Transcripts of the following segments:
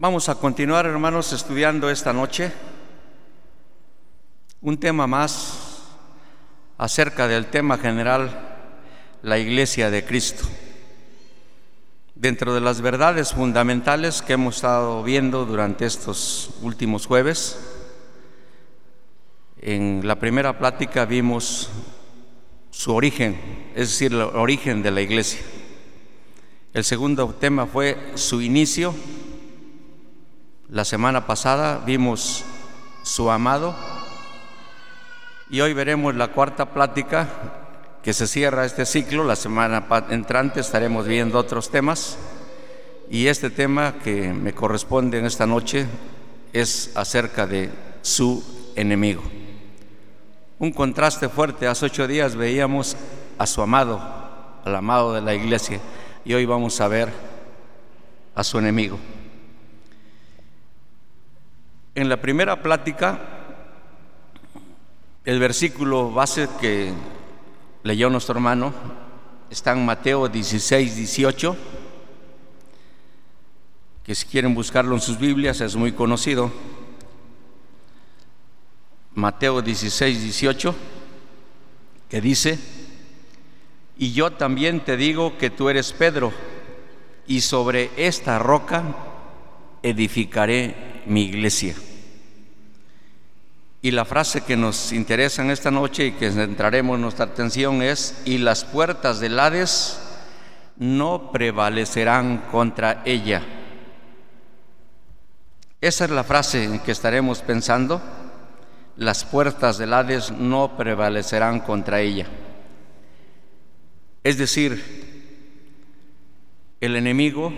Vamos a continuar, hermanos, estudiando esta noche un tema más acerca del tema general, la iglesia de Cristo. Dentro de las verdades fundamentales que hemos estado viendo durante estos últimos jueves, en la primera plática vimos su origen, es decir, el origen de la iglesia. El segundo tema fue su inicio. La semana pasada vimos su amado. Y hoy veremos la cuarta plática que se cierra este ciclo. La semana entrante estaremos viendo otros temas. Y este tema que me corresponde en esta noche es acerca de su enemigo. Un contraste fuerte. Hace ocho días veíamos a su amado, al amado de la iglesia y hoy vamos a ver a su enemigo. En la primera plática, el versículo base que leyó nuestro hermano está en Mateo 16, 18, que si quieren buscarlo en sus Biblias es muy conocido. Mateo 16, 18, que dice, y yo también te digo que tú eres Pedro, y sobre esta roca edificaré mi iglesia. Y la frase que nos interesa en esta noche y que centraremos nuestra atención es, y las puertas del Hades no prevalecerán contra ella. Esa es la frase en que estaremos pensando, las puertas del Hades no prevalecerán contra ella. Es decir, el enemigo,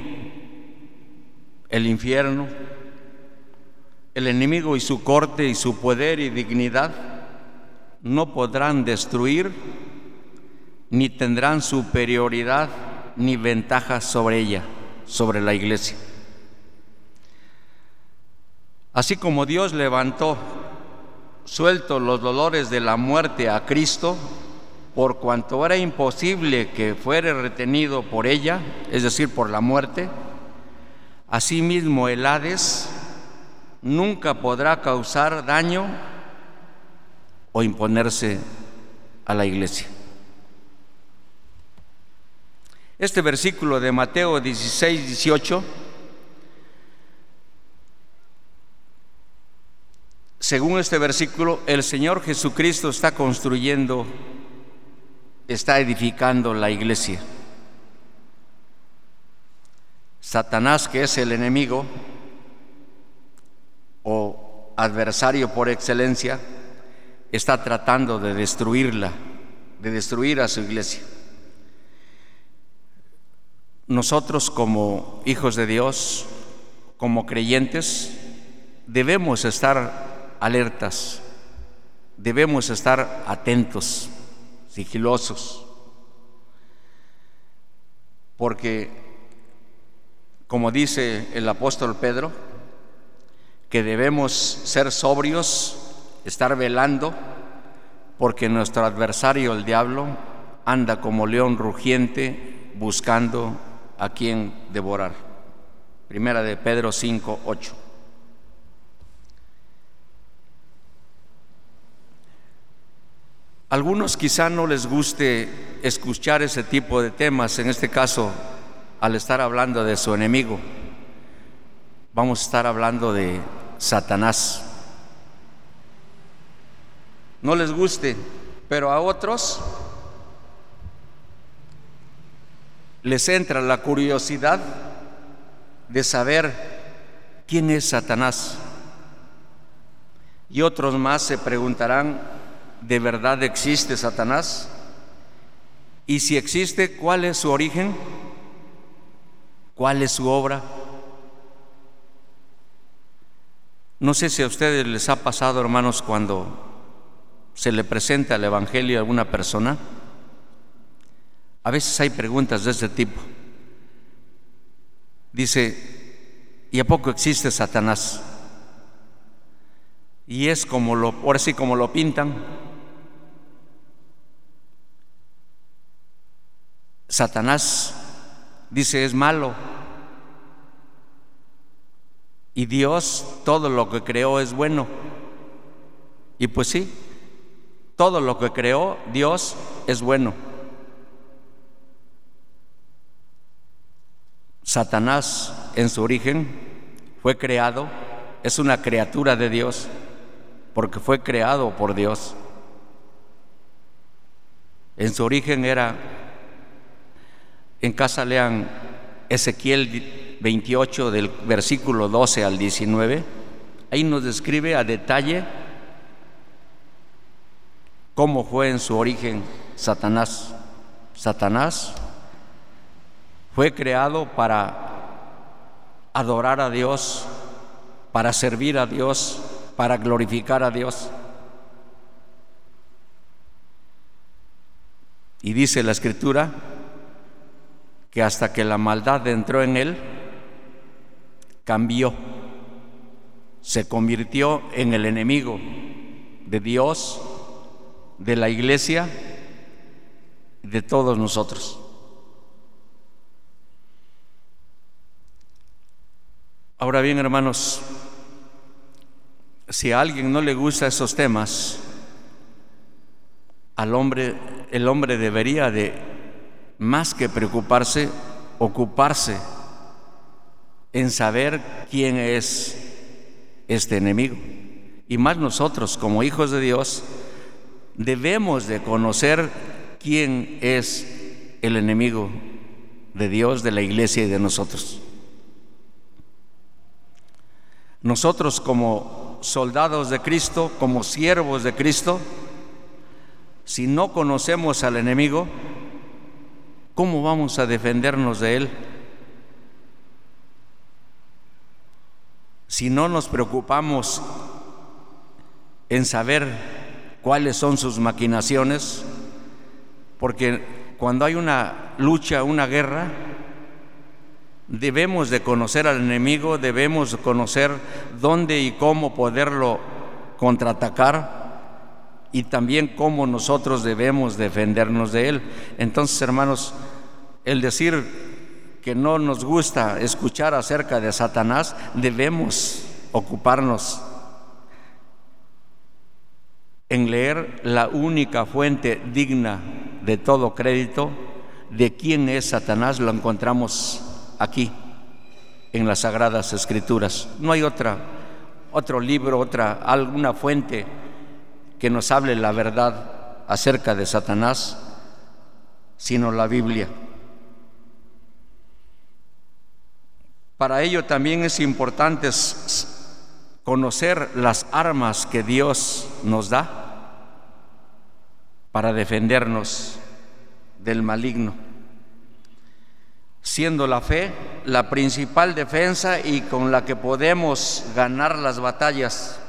el infierno, el enemigo y su corte y su poder y dignidad no podrán destruir ni tendrán superioridad ni ventaja sobre ella, sobre la iglesia. Así como Dios levantó suelto los dolores de la muerte a Cristo, por cuanto era imposible que fuera retenido por ella, es decir, por la muerte, asimismo el Hades nunca podrá causar daño o imponerse a la iglesia. Este versículo de Mateo 16, 18, según este versículo, el Señor Jesucristo está construyendo está edificando la iglesia. Satanás, que es el enemigo o adversario por excelencia, está tratando de destruirla, de destruir a su iglesia. Nosotros como hijos de Dios, como creyentes, debemos estar alertas, debemos estar atentos sigilosos, porque, como dice el apóstol Pedro, que debemos ser sobrios, estar velando, porque nuestro adversario, el diablo, anda como león rugiente buscando a quien devorar. Primera de Pedro 5, 8. Algunos quizá no les guste escuchar ese tipo de temas, en este caso, al estar hablando de su enemigo. Vamos a estar hablando de Satanás. No les guste, pero a otros les entra la curiosidad de saber quién es Satanás. Y otros más se preguntarán, ¿de verdad existe Satanás? Y si existe, ¿cuál es su origen? ¿Cuál es su obra? No sé si a ustedes les ha pasado, hermanos, cuando se le presenta el Evangelio a alguna persona. A veces hay preguntas de ese tipo. Dice, ¿y a poco existe Satanás? Y es como lo, ahora sí como lo pintan. Satanás dice es malo. Y Dios todo lo que creó es bueno. Y pues sí, todo lo que creó Dios es bueno. Satanás en su origen fue creado, es una criatura de Dios, porque fue creado por Dios. En su origen era, en casa lean Ezequiel 28 del versículo 12 al 19, ahí nos describe a detalle cómo fue en su origen Satanás. Satanás fue creado para adorar a Dios, para servir a Dios, para glorificar a Dios. Y dice la escritura que hasta que la maldad entró en él, cambió, se convirtió en el enemigo de Dios, de la iglesia, de todos nosotros. Ahora bien, hermanos, si a alguien no le gusta esos temas, al hombre, el hombre debería de, más que preocuparse, ocuparse en saber quién es este enemigo. Y más nosotros, como hijos de Dios, debemos de conocer quién es el enemigo de Dios, de la iglesia y de nosotros. Nosotros como soldados de Cristo, como siervos de Cristo, si no conocemos al enemigo, ¿cómo vamos a defendernos de él? Si no nos preocupamos en saber cuáles son sus maquinaciones, porque cuando hay una lucha, una guerra, Debemos de conocer al enemigo, debemos conocer dónde y cómo poderlo contraatacar y también cómo nosotros debemos defendernos de él. Entonces, hermanos, el decir que no nos gusta escuchar acerca de Satanás, debemos ocuparnos en leer la única fuente digna de todo crédito de quién es Satanás, lo encontramos aquí, en las Sagradas Escrituras. No hay otra, otro libro, otra, alguna fuente que nos hable la verdad acerca de Satanás, sino la Biblia. Para ello también es importante conocer las armas que Dios nos da para defendernos del maligno siendo la fe la principal defensa y con la que podemos ganar las batallas.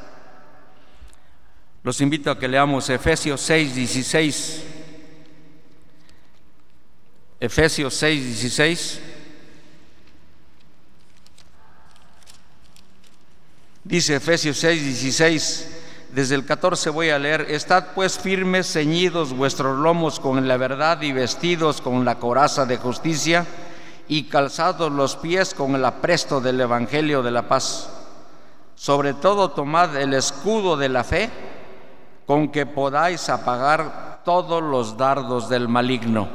Los invito a que leamos Efesios 6, 16. Efesios 6, 16. Dice Efesios 6, 16. Desde el 14 voy a leer, Estad pues firmes, ceñidos vuestros lomos con la verdad y vestidos con la coraza de justicia y calzados los pies con el apresto del Evangelio de la paz. Sobre todo tomad el escudo de la fe con que podáis apagar todos los dardos del maligno.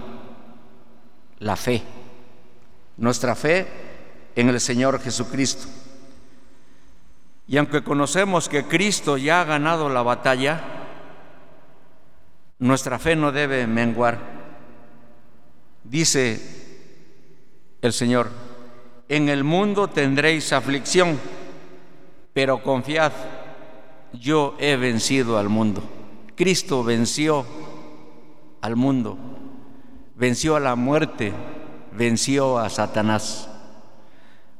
La fe, nuestra fe en el Señor Jesucristo. Y aunque conocemos que Cristo ya ha ganado la batalla, nuestra fe no debe menguar. Dice el Señor, en el mundo tendréis aflicción, pero confiad, yo he vencido al mundo. Cristo venció al mundo, venció a la muerte, venció a Satanás.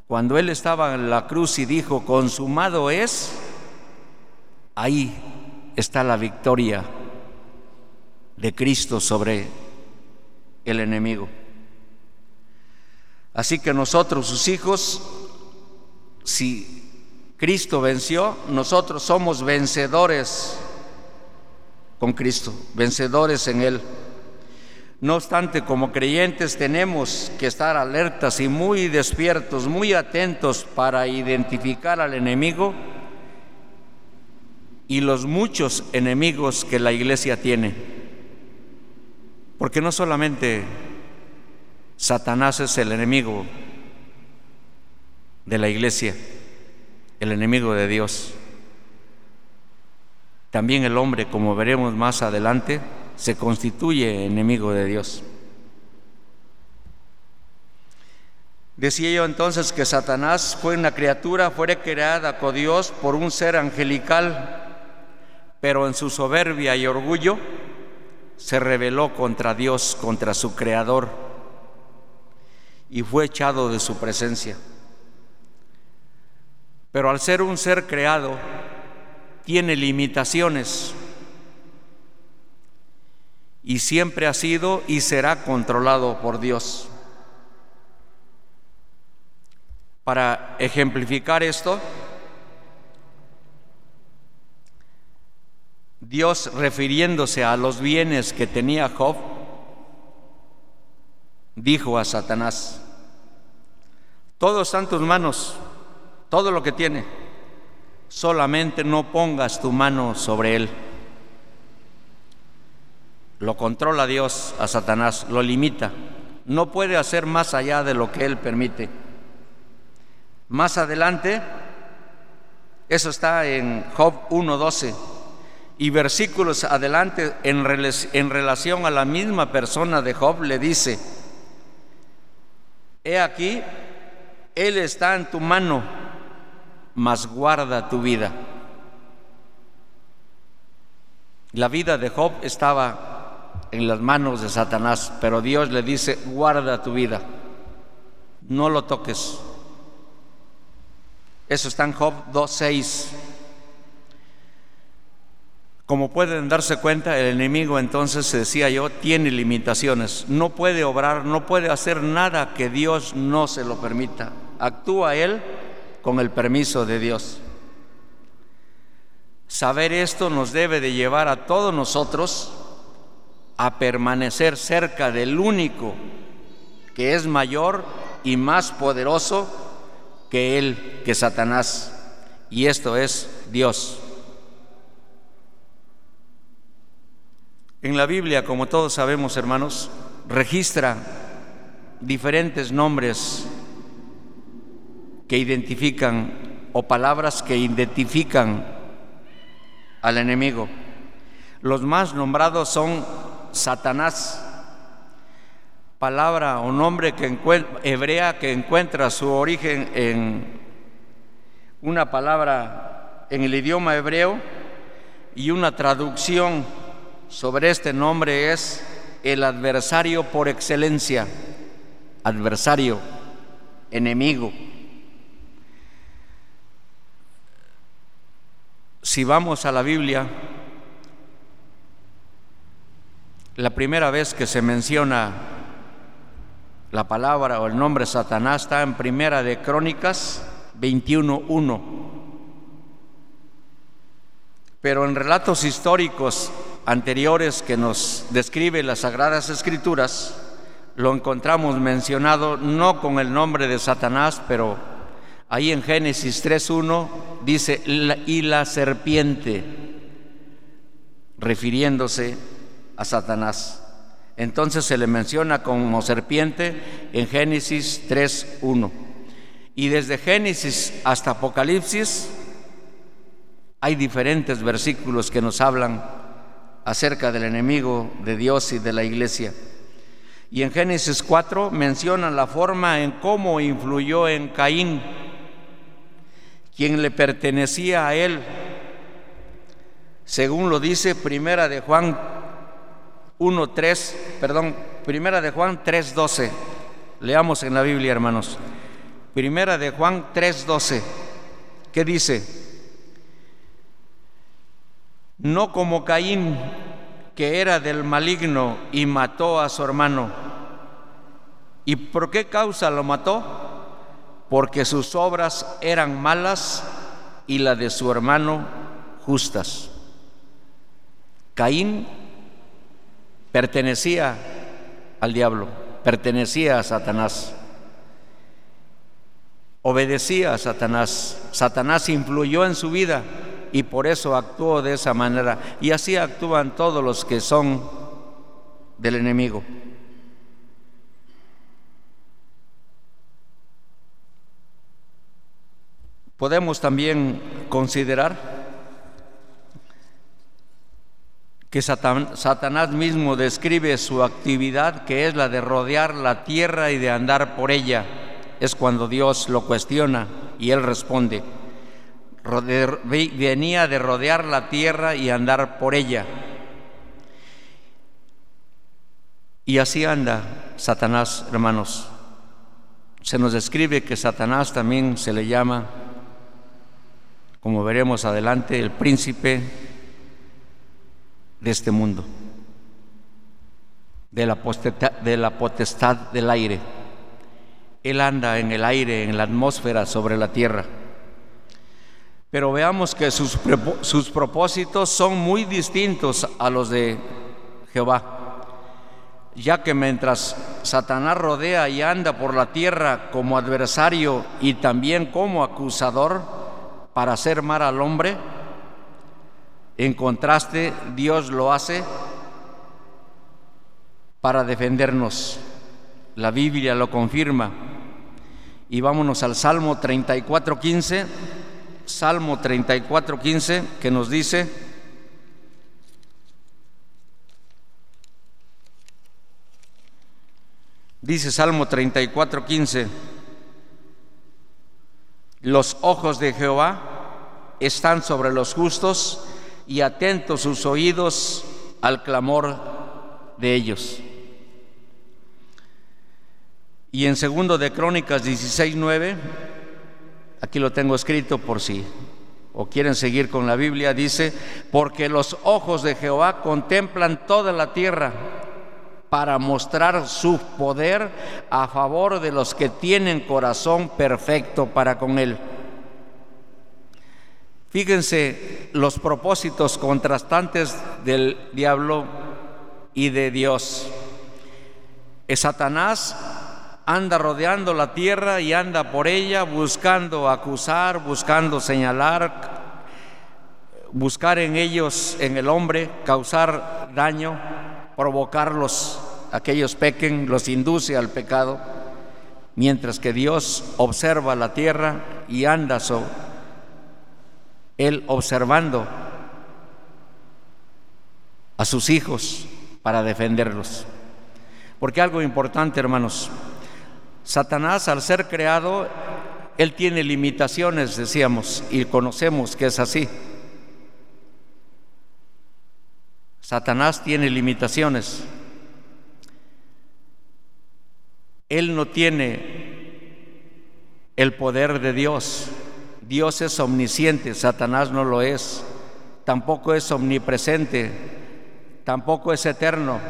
Cuando Él estaba en la cruz y dijo, consumado es, ahí está la victoria de Cristo sobre el enemigo. Así que nosotros, sus hijos, si Cristo venció, nosotros somos vencedores con Cristo, vencedores en Él. No obstante, como creyentes tenemos que estar alertas y muy despiertos, muy atentos para identificar al enemigo y los muchos enemigos que la iglesia tiene. Porque no solamente Satanás es el enemigo de la iglesia, el enemigo de Dios. También el hombre, como veremos más adelante, se constituye enemigo de Dios. Decía yo entonces que Satanás fue una criatura, fue creada con Dios por un ser angelical, pero en su soberbia y orgullo se rebeló contra Dios, contra su creador, y fue echado de su presencia. Pero al ser un ser creado, tiene limitaciones y siempre ha sido y será controlado por Dios. Para ejemplificar esto, Dios refiriéndose a los bienes que tenía Job, dijo a Satanás, todo está en tus manos, todo lo que tiene, solamente no pongas tu mano sobre él. Lo controla Dios a Satanás, lo limita. No puede hacer más allá de lo que Él permite. Más adelante, eso está en Job 1.12 y versículos adelante en, en relación a la misma persona de Job le dice, he aquí, Él está en tu mano, mas guarda tu vida. La vida de Job estaba en las manos de Satanás, pero Dios le dice, guarda tu vida, no lo toques. Eso está en Job 2.6. Como pueden darse cuenta, el enemigo entonces, decía yo, tiene limitaciones. No puede obrar, no puede hacer nada que Dios no se lo permita. Actúa él con el permiso de Dios. Saber esto nos debe de llevar a todos nosotros a permanecer cerca del único que es mayor y más poderoso que él, que Satanás. Y esto es Dios. En la Biblia, como todos sabemos, hermanos, registra diferentes nombres que identifican o palabras que identifican al enemigo. Los más nombrados son Satanás, palabra o nombre que hebrea que encuentra su origen en una palabra en el idioma hebreo y una traducción sobre este nombre es el adversario por excelencia, adversario, enemigo. Si vamos a la Biblia, La primera vez que se menciona la palabra o el nombre Satanás está en Primera de Crónicas 21.1. Pero en relatos históricos anteriores que nos describe las Sagradas Escrituras, lo encontramos mencionado no con el nombre de Satanás, pero ahí en Génesis 3.1 dice, y la serpiente, refiriéndose a Satanás. Entonces se le menciona como serpiente en Génesis 3.1. Y desde Génesis hasta Apocalipsis hay diferentes versículos que nos hablan acerca del enemigo de Dios y de la iglesia. Y en Génesis 4 mencionan la forma en cómo influyó en Caín, quien le pertenecía a él, según lo dice Primera de Juan 1.3, perdón, Primera de Juan 3.12. Leamos en la Biblia, hermanos. Primera de Juan 3.12. ¿Qué dice? No como Caín, que era del maligno y mató a su hermano. ¿Y por qué causa lo mató? Porque sus obras eran malas y la de su hermano justas. Caín pertenecía al diablo, pertenecía a Satanás, obedecía a Satanás, Satanás influyó en su vida y por eso actuó de esa manera. Y así actúan todos los que son del enemigo. Podemos también considerar que Satanás mismo describe su actividad, que es la de rodear la tierra y de andar por ella. Es cuando Dios lo cuestiona y él responde. Venía de rodear la tierra y andar por ella. Y así anda Satanás, hermanos. Se nos describe que Satanás también se le llama como veremos adelante, el príncipe de este mundo, de la, potestad, de la potestad del aire. Él anda en el aire, en la atmósfera, sobre la tierra. Pero veamos que sus, sus propósitos son muy distintos a los de Jehová, ya que mientras Satanás rodea y anda por la tierra como adversario y también como acusador, para hacer mal al hombre. En contraste, Dios lo hace para defendernos. La Biblia lo confirma. Y vámonos al Salmo 34.15, Salmo 34.15, que nos dice, dice Salmo 34.15, los ojos de Jehová están sobre los justos y atentos sus oídos al clamor de ellos. Y en segundo de Crónicas 16:9, aquí lo tengo escrito por si o quieren seguir con la Biblia, dice, porque los ojos de Jehová contemplan toda la tierra para mostrar su poder a favor de los que tienen corazón perfecto para con Él. Fíjense los propósitos contrastantes del diablo y de Dios. Satanás anda rodeando la tierra y anda por ella buscando acusar, buscando señalar, buscar en ellos, en el hombre, causar daño provocarlos, aquellos pequen, los induce al pecado, mientras que Dios observa la tierra y anda sobre él observando a sus hijos para defenderlos. Porque algo importante, hermanos, Satanás al ser creado, él tiene limitaciones, decíamos, y conocemos que es así. Satanás tiene limitaciones. Él no tiene el poder de Dios. Dios es omnisciente, Satanás no lo es. Tampoco es omnipresente, tampoco es eterno.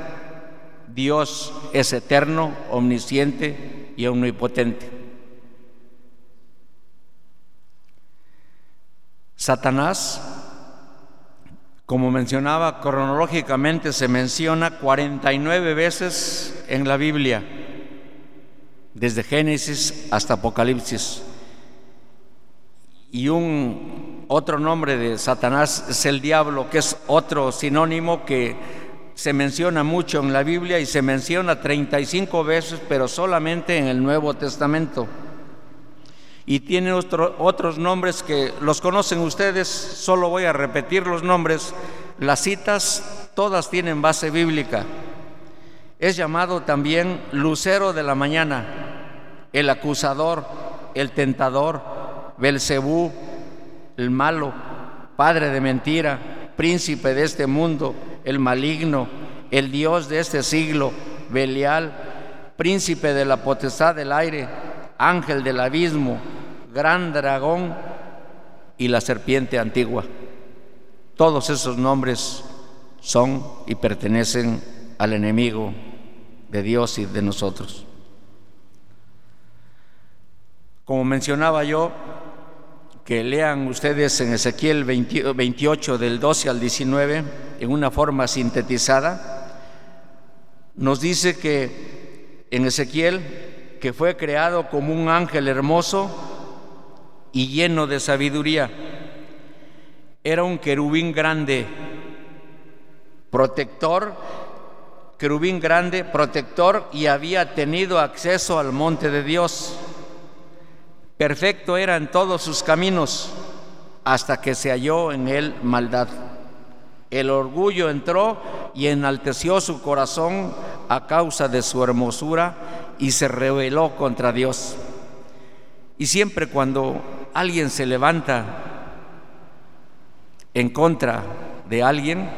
Dios es eterno, omnisciente y omnipotente. Satanás como mencionaba, cronológicamente se menciona 49 veces en la Biblia, desde Génesis hasta Apocalipsis. Y un otro nombre de Satanás es el diablo, que es otro sinónimo que se menciona mucho en la Biblia y se menciona 35 veces, pero solamente en el Nuevo Testamento y tiene otros nombres que los conocen ustedes, solo voy a repetir los nombres. Las citas todas tienen base bíblica. Es llamado también lucero de la mañana, el acusador, el tentador, Belcebú, el malo, padre de mentira, príncipe de este mundo, el maligno, el dios de este siglo, Belial, príncipe de la potestad del aire, ángel del abismo, gran dragón y la serpiente antigua. Todos esos nombres son y pertenecen al enemigo de Dios y de nosotros. Como mencionaba yo, que lean ustedes en Ezequiel 28 del 12 al 19 en una forma sintetizada, nos dice que en Ezequiel, que fue creado como un ángel hermoso y lleno de sabiduría. Era un querubín grande, protector, querubín grande, protector y había tenido acceso al monte de Dios. Perfecto era en todos sus caminos hasta que se halló en él maldad. El orgullo entró y enalteció su corazón a causa de su hermosura y se rebeló contra Dios. Y siempre cuando alguien se levanta en contra de alguien,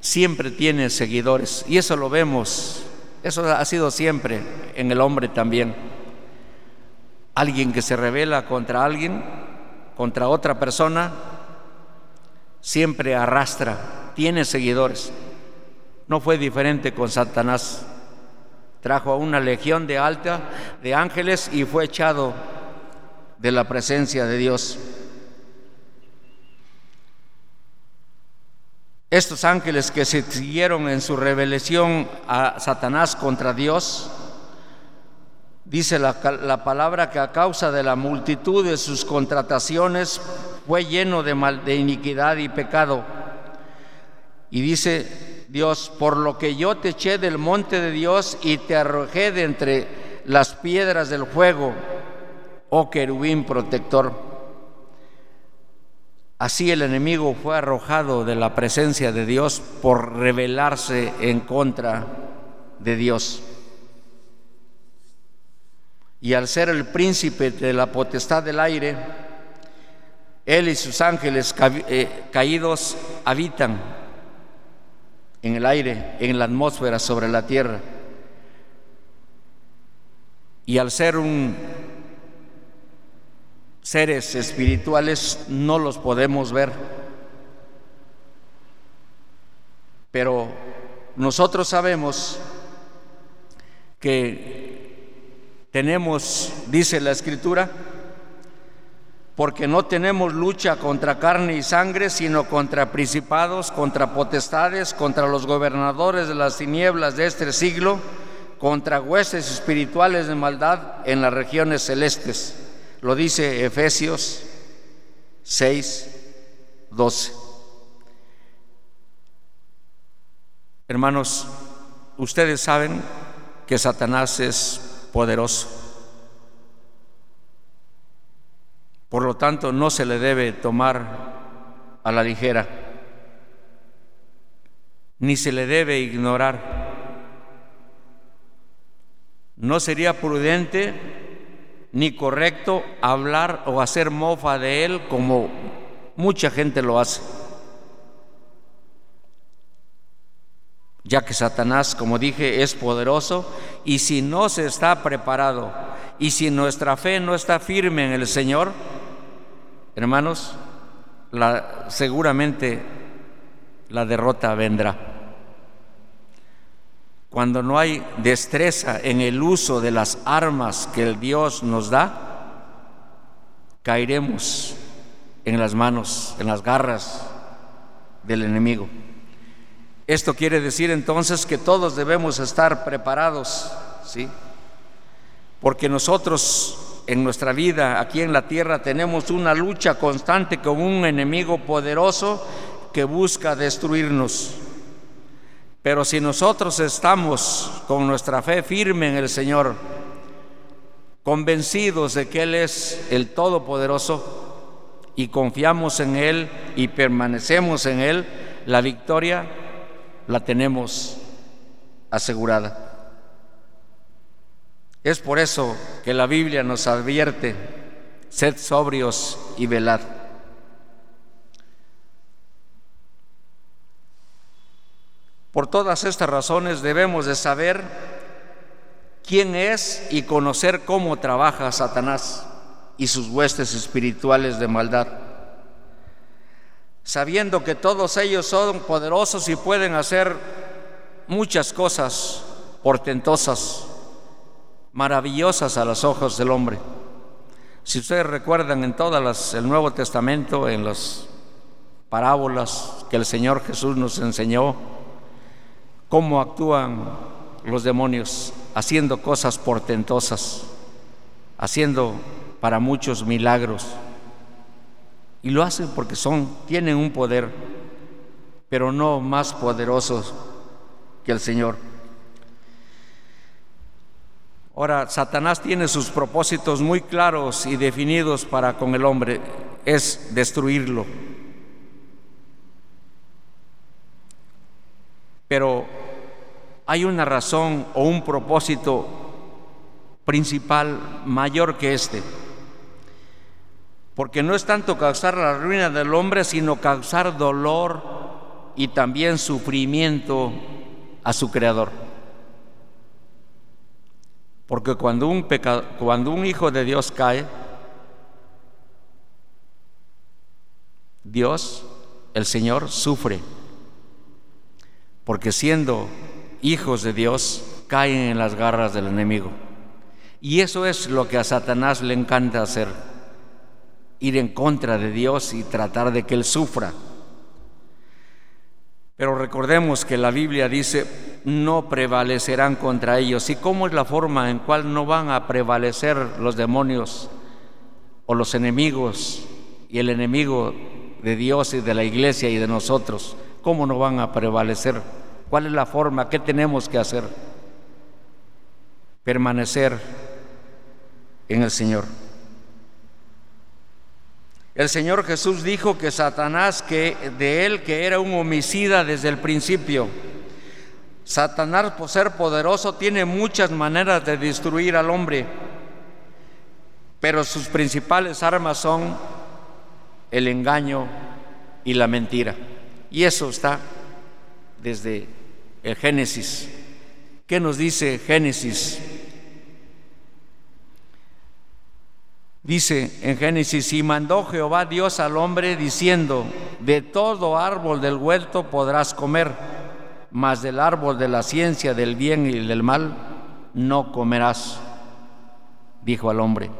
siempre tiene seguidores. Y eso lo vemos, eso ha sido siempre en el hombre también. Alguien que se revela contra alguien, contra otra persona, siempre arrastra, tiene seguidores. No fue diferente con Satanás. Trajo a una legión de alta de ángeles y fue echado de la presencia de Dios. Estos ángeles que se siguieron en su revelación a Satanás contra Dios, dice la, la, palabra que a causa de la multitud de sus contrataciones fue lleno de, mal, de iniquidad y pecado. Y dice Dios, por lo que yo te eché del monte de Dios y te arrojé de entre las piedras del fuego, oh querubín protector. Así el enemigo fue arrojado de la presencia de Dios por rebelarse en contra de Dios. Y al ser el príncipe de la potestad del aire, él y sus ángeles eh, caídos habitan en el aire, en la atmósfera, sobre la tierra. Y al ser un seres espirituales no los podemos ver, pero nosotros sabemos que tenemos, dice la escritura, porque no tenemos lucha contra carne y sangre, sino contra principados, contra potestades, contra los gobernadores de las tinieblas de este siglo, contra huestes espirituales de maldad en las regiones celestes. Lo dice Efesios 6, 12. Hermanos, ustedes saben que Satanás es poderoso. Por lo tanto, no se le debe tomar a la ligera, ni se le debe ignorar. No sería prudente ni correcto hablar o hacer mofa de él como mucha gente lo hace. Ya que Satanás, como dije, es poderoso y si no se está preparado y si nuestra fe no está firme en el Señor, hermanos, seguramente la derrota vendrá. Cuando no hay destreza en el uso de las armas que el Dios nos da, caeremos en las manos, en las garras del enemigo. Esto quiere decir entonces que todos debemos estar preparados, ¿sí? Porque nosotros en nuestra vida aquí en la tierra tenemos una lucha constante con un enemigo poderoso que busca destruirnos. Pero si nosotros estamos con nuestra fe firme en el Señor, convencidos de que Él es el Todopoderoso y confiamos en Él y permanecemos en Él, la victoria la tenemos asegurada. Es por eso que la Biblia nos advierte, sed sobrios y velad. Por todas estas razones debemos de saber quién es y conocer cómo trabaja Satanás y sus huestes espirituales de maldad. Sabiendo que todos ellos son poderosos y pueden hacer muchas cosas portentosas, maravillosas a los ojos del hombre. Si ustedes recuerdan en todo el Nuevo Testamento, en las parábolas que el Señor Jesús nos enseñó, cómo actúan los demonios, haciendo cosas portentosas, haciendo para muchos milagros. Y lo hacen porque son, tienen un poder, pero no más poderosos que el Señor. Ahora, Satanás tiene sus propósitos muy claros y definidos para con el hombre, es destruirlo. Pero hay una razón o un propósito principal mayor que este. Porque no es tanto causar la ruina del hombre, sino causar dolor y también sufrimiento a su creador. Porque cuando un, pecado, cuando un hijo de Dios cae, Dios, el Señor, sufre. Porque siendo hijos de Dios, caen en las garras del enemigo. Y eso es lo que a Satanás le encanta hacer, ir en contra de Dios y tratar de que Él sufra. Pero recordemos que la Biblia dice, no prevalecerán contra ellos. ¿Y cómo es la forma en cual no van a prevalecer los demonios o los enemigos y el enemigo de Dios y de la iglesia y de nosotros? ¿Cómo no van a prevalecer? ¿Cuál es la forma? ¿Qué tenemos que hacer? Permanecer en el Señor. El Señor Jesús dijo que Satanás, que de él que era un homicida desde el principio. Satanás, por ser poderoso, tiene muchas maneras de destruir al hombre, pero sus principales armas son el engaño y la mentira. Y eso está desde el Génesis. ¿Qué nos dice Génesis Dice en Génesis, y mandó Jehová Dios al hombre diciendo, de todo árbol del huerto podrás comer, mas del árbol de la ciencia del bien y del mal no comerás, dijo al hombre.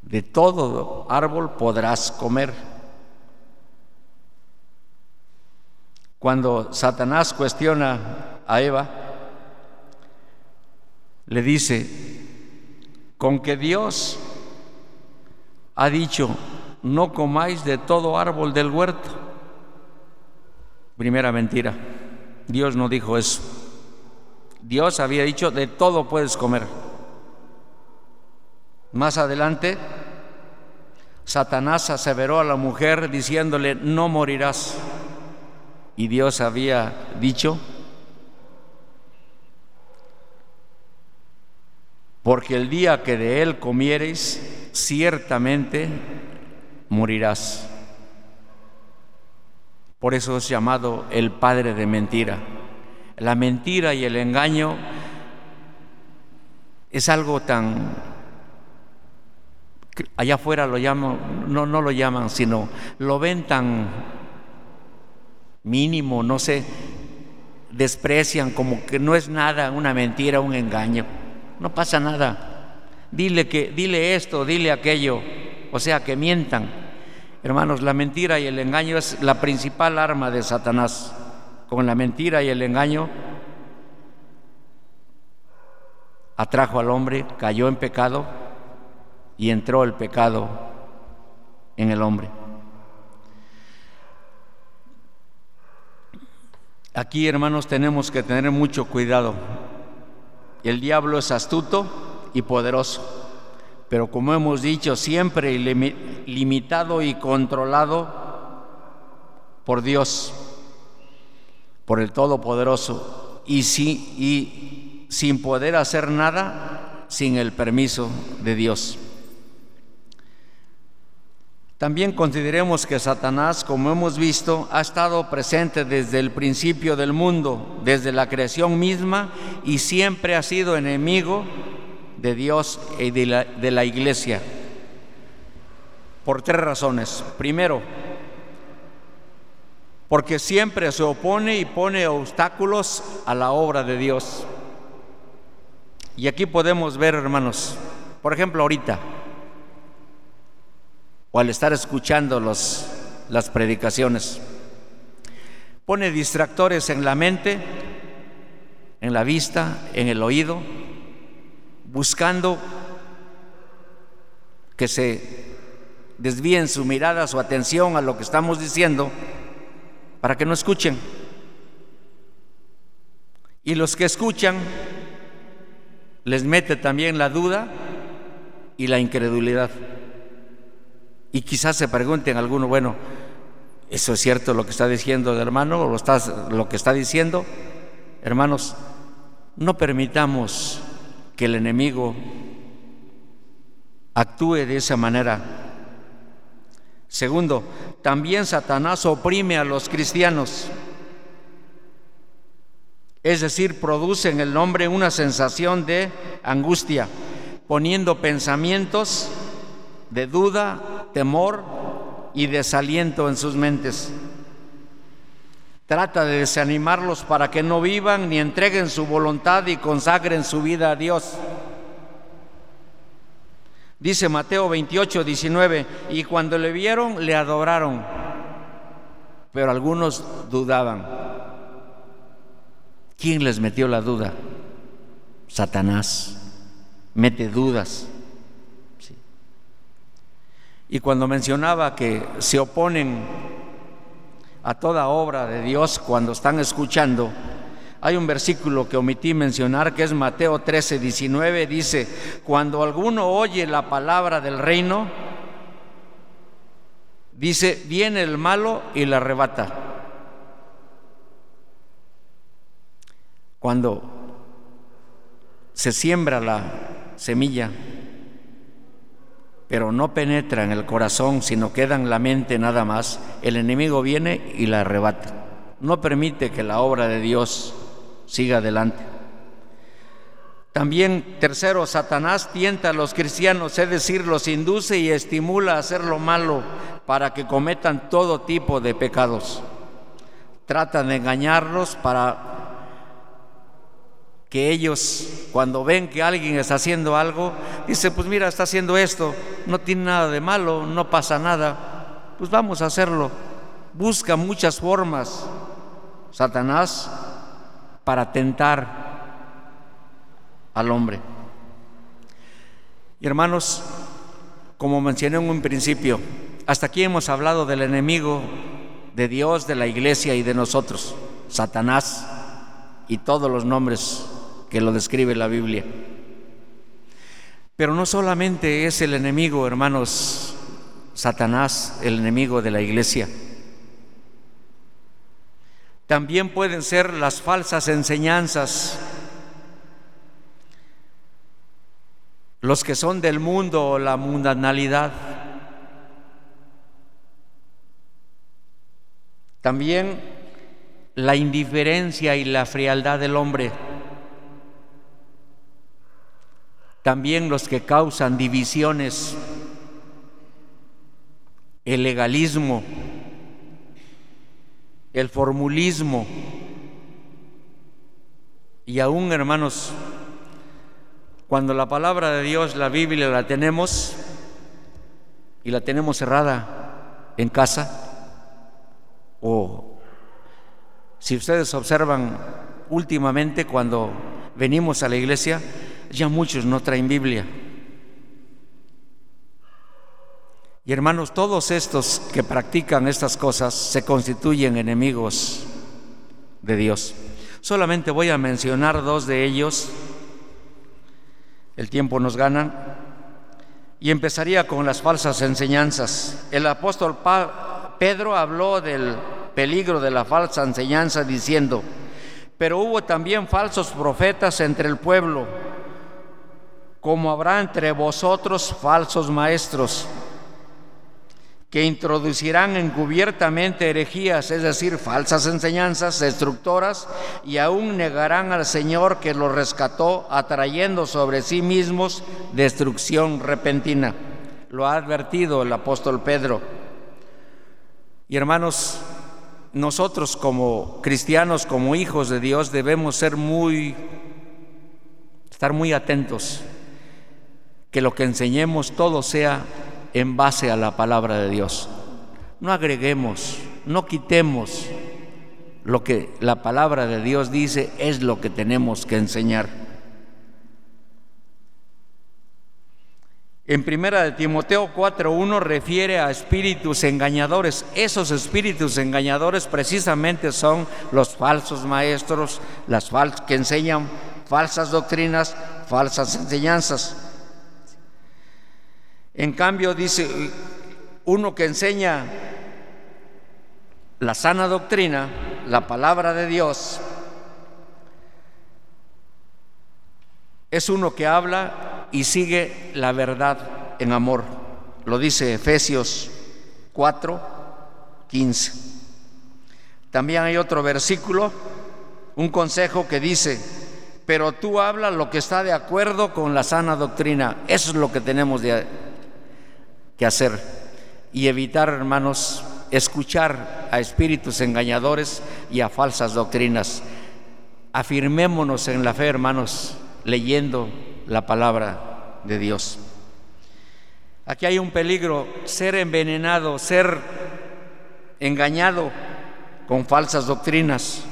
De todo árbol podrás comer. Cuando Satanás cuestiona a Eva, le dice, con que Dios ha dicho, no comáis de todo árbol del huerto. Primera mentira, Dios no dijo eso. Dios había dicho, de todo puedes comer. Más adelante, Satanás aseveró a la mujer diciéndole, no morirás. Y Dios había dicho, porque el día que de él comiereis, ciertamente morirás. Por eso es llamado el padre de mentira. La mentira y el engaño es algo tan allá afuera lo llaman, no, no lo llaman, sino lo ven tan mínimo, no sé, desprecian como que no es nada, una mentira, un engaño no pasa nada. Dile que dile esto, dile aquello, o sea, que mientan. Hermanos, la mentira y el engaño es la principal arma de Satanás. Con la mentira y el engaño atrajo al hombre, cayó en pecado y entró el pecado en el hombre. Aquí, hermanos, tenemos que tener mucho cuidado el diablo es astuto y poderoso, pero como hemos dicho, siempre limitado y controlado por Dios, por el Todopoderoso, y, y sin poder hacer nada sin el permiso de Dios. También consideremos que Satanás, como hemos visto, ha estado presente desde el principio del mundo, desde la creación misma, y siempre ha sido enemigo de Dios y de la, iglesia. Por tres razones. Primero, porque siempre se opone y pone obstáculos a la obra de Dios. Y aquí podemos ver, hermanos, por ejemplo, ahorita, o al estar escuchando las predicaciones. Pone distractores en la mente en la vista, en el oído, buscando que se desvíen su mirada, su atención a lo que estamos diciendo, para que no escuchen. Y los que escuchan les mete también la duda y la incredulidad. Y quizás se pregunten alguno, bueno, ¿eso es cierto lo que está diciendo el hermano o lo, está, lo que está diciendo? Hermanos, no permitamos que el enemigo actúe de esa manera. Segundo, también Satanás oprime a los cristianos. Es decir, produce en el hombre una sensación de angustia, poniendo pensamientos de duda, temor y desaliento en sus mentes. Trata de desanimarlos para que no vivan ni entreguen su voluntad y consagren su vida a Dios. Dice Mateo 28, 19, y cuando le vieron, le adoraron, pero algunos dudaban. ¿Quién les metió la duda? Satanás. Mete dudas. Y cuando mencionaba que se oponen a toda obra de Dios cuando están escuchando, hay un versículo que omití mencionar que es Mateo 13, 19, dice, cuando alguno oye la palabra del reino, dice, viene el malo y la arrebata. Cuando se siembra la semilla, pero no penetra en el corazón, sino queda en la mente nada más, el enemigo viene y la arrebata. No permite que la obra de Dios siga adelante. También, tercero, Satanás tienta a los cristianos, es decir, los induce y estimula a hacer lo malo para que cometan todo tipo de pecados. Trata de engañarlos para que ellos cuando ven que alguien está haciendo algo, dice, pues mira, está haciendo esto, no tiene nada de malo, no pasa nada, pues vamos a hacerlo. Busca muchas formas, Satanás, para tentar al hombre. Y hermanos, como mencioné en un principio, hasta aquí hemos hablado del enemigo de Dios, de la iglesia y de nosotros, Satanás y todos los nombres que lo describe la Biblia. Pero no solamente es el enemigo, hermanos, Satanás, el enemigo de la iglesia. También pueden ser las falsas enseñanzas, los que son del mundo o la mundanalidad. También la indiferencia y la frialdad del hombre. También los que causan divisiones, el legalismo, el formulismo. Y aún hermanos, cuando la palabra de Dios, la Biblia, la tenemos y la tenemos cerrada en casa, o si ustedes observan últimamente cuando venimos a la iglesia, ya muchos no traen Biblia. Y hermanos, todos estos que practican estas cosas se constituyen enemigos de Dios. Solamente voy a mencionar dos de ellos. El tiempo nos gana. Y empezaría con las falsas enseñanzas. El apóstol Pedro habló del peligro de la falsa enseñanza diciendo, pero hubo también falsos profetas entre el pueblo como habrá entre vosotros falsos maestros que introducirán encubiertamente herejías, es decir, falsas enseñanzas destructoras, y aún negarán al Señor que los rescató, atrayendo sobre sí mismos destrucción repentina. Lo ha advertido el apóstol Pedro. Y hermanos, nosotros como cristianos, como hijos de Dios, debemos ser muy, estar muy atentos que lo que enseñemos todo sea en base a la palabra de Dios. No agreguemos, no quitemos, lo que la palabra de Dios dice es lo que tenemos que enseñar. En primera de Timoteo 4:1 refiere a espíritus engañadores. Esos espíritus engañadores precisamente son los falsos maestros, las que enseñan falsas doctrinas, falsas enseñanzas. En cambio dice uno que enseña la sana doctrina, la palabra de Dios, es uno que habla y sigue la verdad en amor. Lo dice Efesios 4, 15. También hay otro versículo, un consejo que dice, pero tú habla lo que está de acuerdo con la sana doctrina. Eso es lo que tenemos que hacer y evitar, hermanos, escuchar a espíritus engañadores y a falsas doctrinas. Afirmémonos en la fe, hermanos, leyendo la palabra de Dios. Aquí hay un peligro, ser envenenado, ser engañado con falsas doctrinas.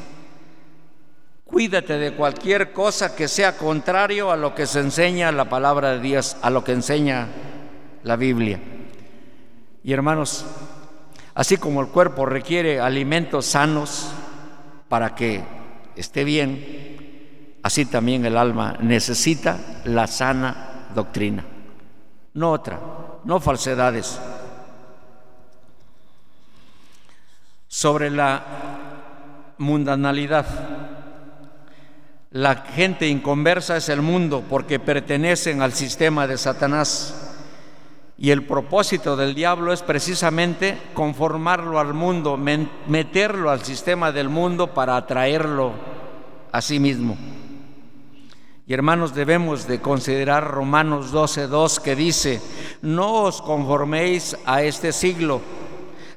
Cuídate de cualquier cosa que sea contrario a lo que se enseña la palabra de Dios, a lo que enseña la Biblia. Y hermanos, Así como el cuerpo requiere alimentos sanos para que esté bien, así también el alma necesita la sana doctrina, no otra, no falsedades. Sobre la mundanalidad. La gente inconversa es el mundo porque pertenecen al sistema de Satanás. Y el propósito del diablo es precisamente conformarlo al mundo, meterlo al sistema del mundo para atraerlo a sí mismo. Y hermanos, debemos de considerar Romanos 12:2 que dice, "No os conforméis a este siglo,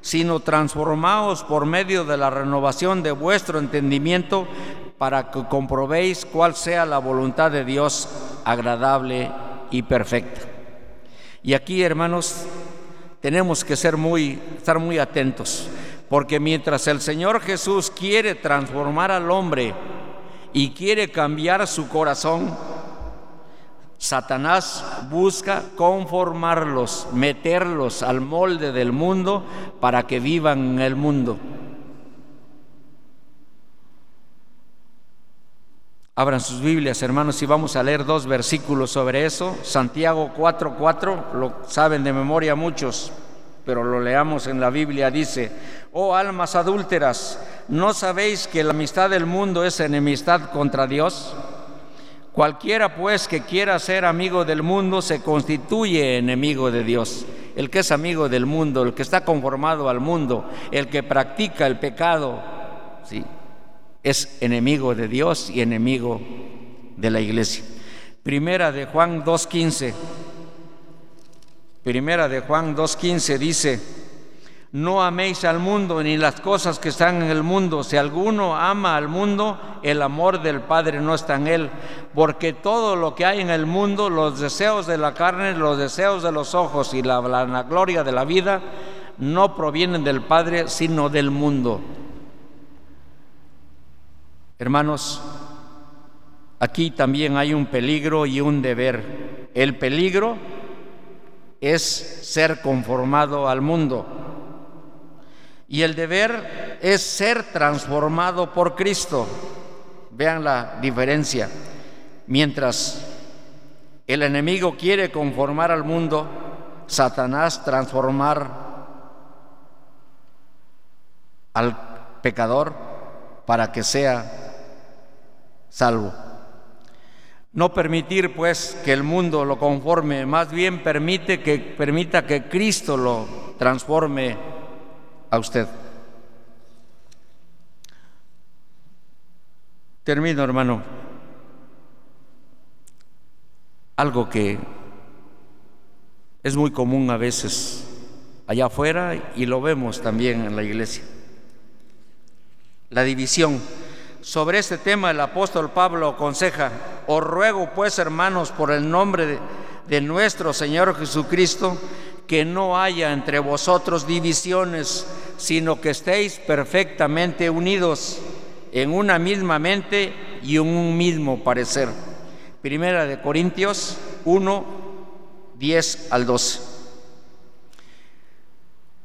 sino transformaos por medio de la renovación de vuestro entendimiento para que comprobéis cuál sea la voluntad de Dios agradable y perfecta." Y aquí, hermanos, tenemos que ser muy, estar muy atentos, porque mientras el Señor Jesús quiere transformar al hombre y quiere cambiar su corazón, Satanás busca conformarlos, meterlos al molde del mundo para que vivan en el mundo. Abran sus Biblias, hermanos, y vamos a leer dos versículos sobre eso. Santiago 4:4, lo saben de memoria muchos, pero lo leamos en la Biblia. Dice, oh almas adúlteras, ¿no sabéis que la amistad del mundo es enemistad contra Dios? Cualquiera pues que quiera ser amigo del mundo se constituye enemigo de Dios. El que es amigo del mundo, el que está conformado al mundo, el que practica el pecado, sí, es enemigo de Dios y enemigo de la iglesia. Primera de Juan 2.15. Primera de Juan 2.15 dice, no améis al mundo ni las cosas que están en el mundo. Si alguno ama al mundo, el amor del Padre no está en él. Porque todo lo que hay en el mundo, los deseos de la carne, los deseos de los ojos y la, la gloria de la vida, no provienen del Padre, sino del mundo. Hermanos, aquí también hay un peligro y un deber. El peligro es ser conformado al mundo y el deber es ser transformado por Cristo. Vean la diferencia. Mientras el enemigo quiere conformar al mundo, Satanás transformar al pecador para que sea salvo. No permitir pues que el mundo lo conforme, más bien permite que permita que Cristo lo transforme a usted. Termino, hermano. Algo que es muy común a veces allá afuera y lo vemos también en la iglesia. La división sobre este tema el apóstol Pablo aconseja, os ruego pues hermanos por el nombre de, nuestro Señor Jesucristo, que no haya entre vosotros divisiones, sino que estéis perfectamente unidos en una misma mente y en un mismo parecer. Primera de Corintios 1, 10 al 12.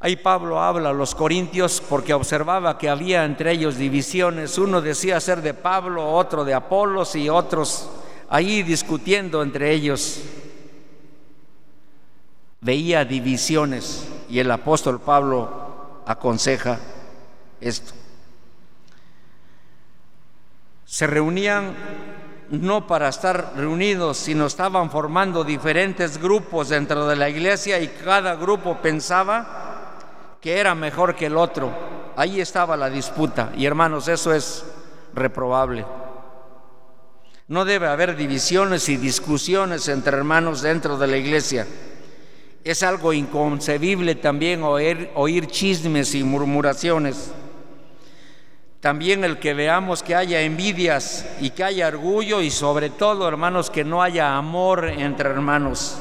Ahí Pablo habla a los corintios porque observaba que había entre ellos divisiones. Uno decía ser de Pablo, otro de Apolos y otros ahí discutiendo entre ellos. Veía divisiones y el apóstol Pablo aconseja esto. Se reunían no para estar reunidos, sino estaban formando diferentes grupos dentro de la iglesia y cada grupo pensaba que era mejor que el otro. Ahí estaba la disputa. Y hermanos, eso es reprobable. No debe haber divisiones y discusiones entre hermanos dentro de la iglesia. Es algo inconcebible también oír, oír chismes y murmuraciones. También el que veamos que haya envidias y que haya orgullo y sobre todo, hermanos, que no haya amor entre hermanos.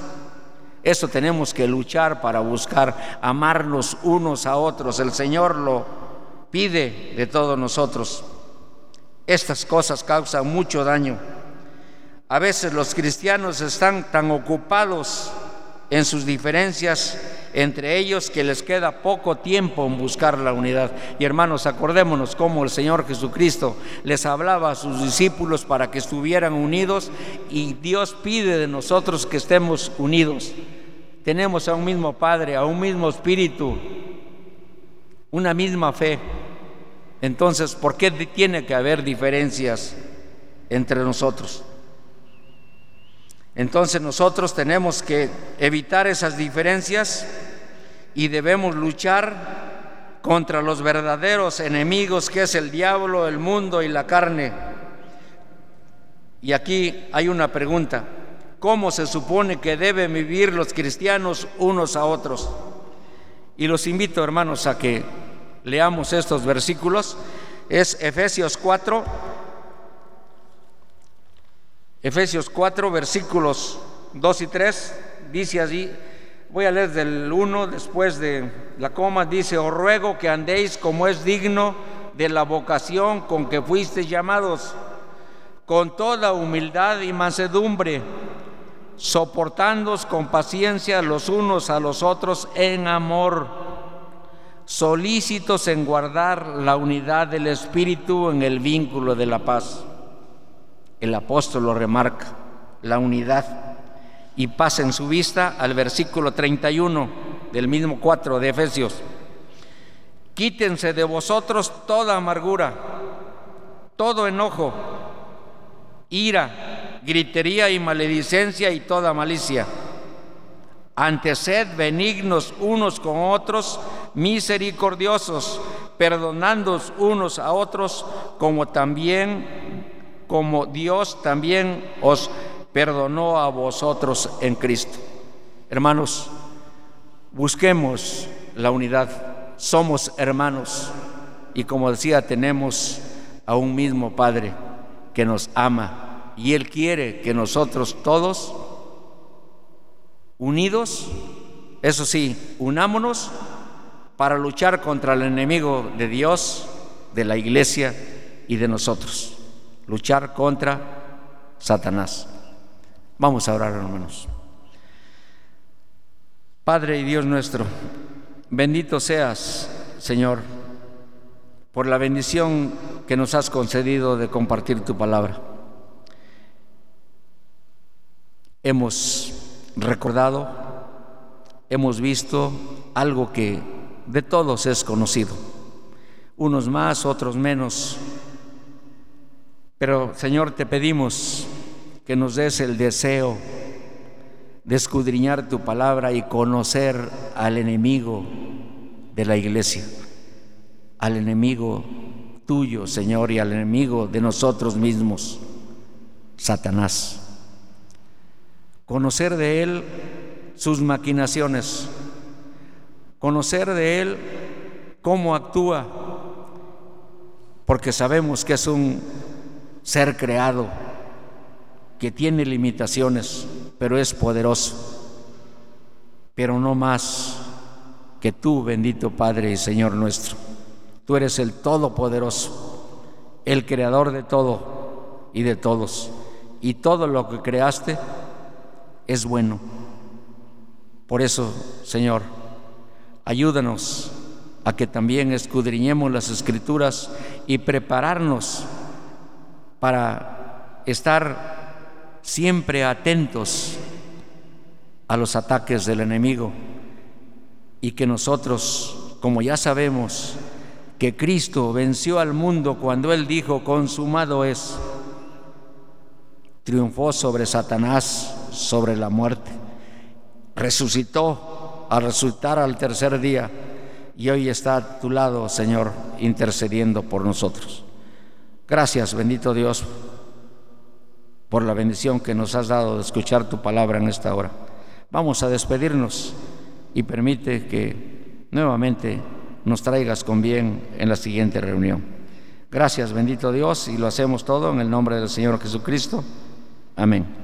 Eso tenemos que luchar para buscar amarnos unos a otros. El Señor lo pide de todos nosotros. Estas cosas causan mucho daño. A veces los cristianos están tan ocupados en sus diferencias entre ellos que les queda poco tiempo en buscar la unidad. Y hermanos, acordémonos cómo el Señor Jesucristo les hablaba a sus discípulos para que estuvieran unidos y Dios pide de nosotros que estemos unidos. Tenemos a un mismo Padre, a un mismo Espíritu, una misma fe. Entonces, ¿por qué tiene que haber diferencias entre nosotros? Entonces nosotros tenemos que evitar esas diferencias y debemos luchar contra los verdaderos enemigos que es el diablo, el mundo y la carne. Y aquí hay una pregunta cómo se supone que deben vivir los cristianos unos a otros. Y los invito, hermanos, a que leamos estos versículos. Es Efesios 4, Efesios 4, versículos 2 y 3, dice así, voy a leer del 1 después de la coma, dice, os ruego que andéis como es digno de la vocación con que fuisteis llamados, con toda humildad y mansedumbre soportándoos con paciencia los unos a los otros en amor, solícitos en guardar la unidad del Espíritu en el vínculo de la paz. El apóstol lo remarca, la unidad. Y pasa en su vista al versículo 31 del mismo 4 de Efesios. Quítense de vosotros toda amargura, todo enojo, ira, gritería y maledicencia y toda malicia. Ante sed benignos unos con otros, misericordiosos, perdonándoos unos a otros, como también, como Dios también os perdonó a vosotros en Cristo. Hermanos, busquemos la unidad. Somos hermanos y como decía, tenemos a un mismo Padre que nos ama y Él quiere que nosotros todos, unidos, eso sí, unámonos para luchar contra el enemigo de Dios, de la iglesia y de nosotros. Luchar contra Satanás. Vamos a orar, hermanos. Padre y Dios nuestro, bendito seas, Señor, por la bendición que nos has concedido de compartir tu palabra. hemos recordado, hemos visto algo que de todos es conocido, unos más, otros menos. Pero Señor, te pedimos que nos des el deseo de escudriñar tu palabra y conocer al enemigo de la iglesia, al enemigo tuyo, Señor, y al enemigo de nosotros mismos, Satanás. Conocer de Él sus maquinaciones, conocer de Él cómo actúa, porque sabemos que es un ser creado, que tiene limitaciones, pero es poderoso, pero no más que tú, bendito Padre y Señor nuestro, tú eres el Todopoderoso, el Creador de todo y de todos, y todo lo que creaste es bueno. Por eso, Señor, ayúdanos a que también escudriñemos las escrituras y prepararnos para estar siempre atentos a los ataques del enemigo y que nosotros, como ya sabemos, que Cristo venció al mundo cuando Él dijo, consumado es, triunfó sobre Satanás, sobre la muerte, resucitó a resucitar al tercer día y hoy está a tu lado, Señor, intercediendo por nosotros. Gracias, bendito Dios, por la bendición que nos has dado de escuchar tu palabra en esta hora. Vamos a despedirnos y permite que nuevamente nos traigas con bien en la siguiente reunión. Gracias, bendito Dios, y lo hacemos todo en el nombre del Señor Jesucristo. Amén.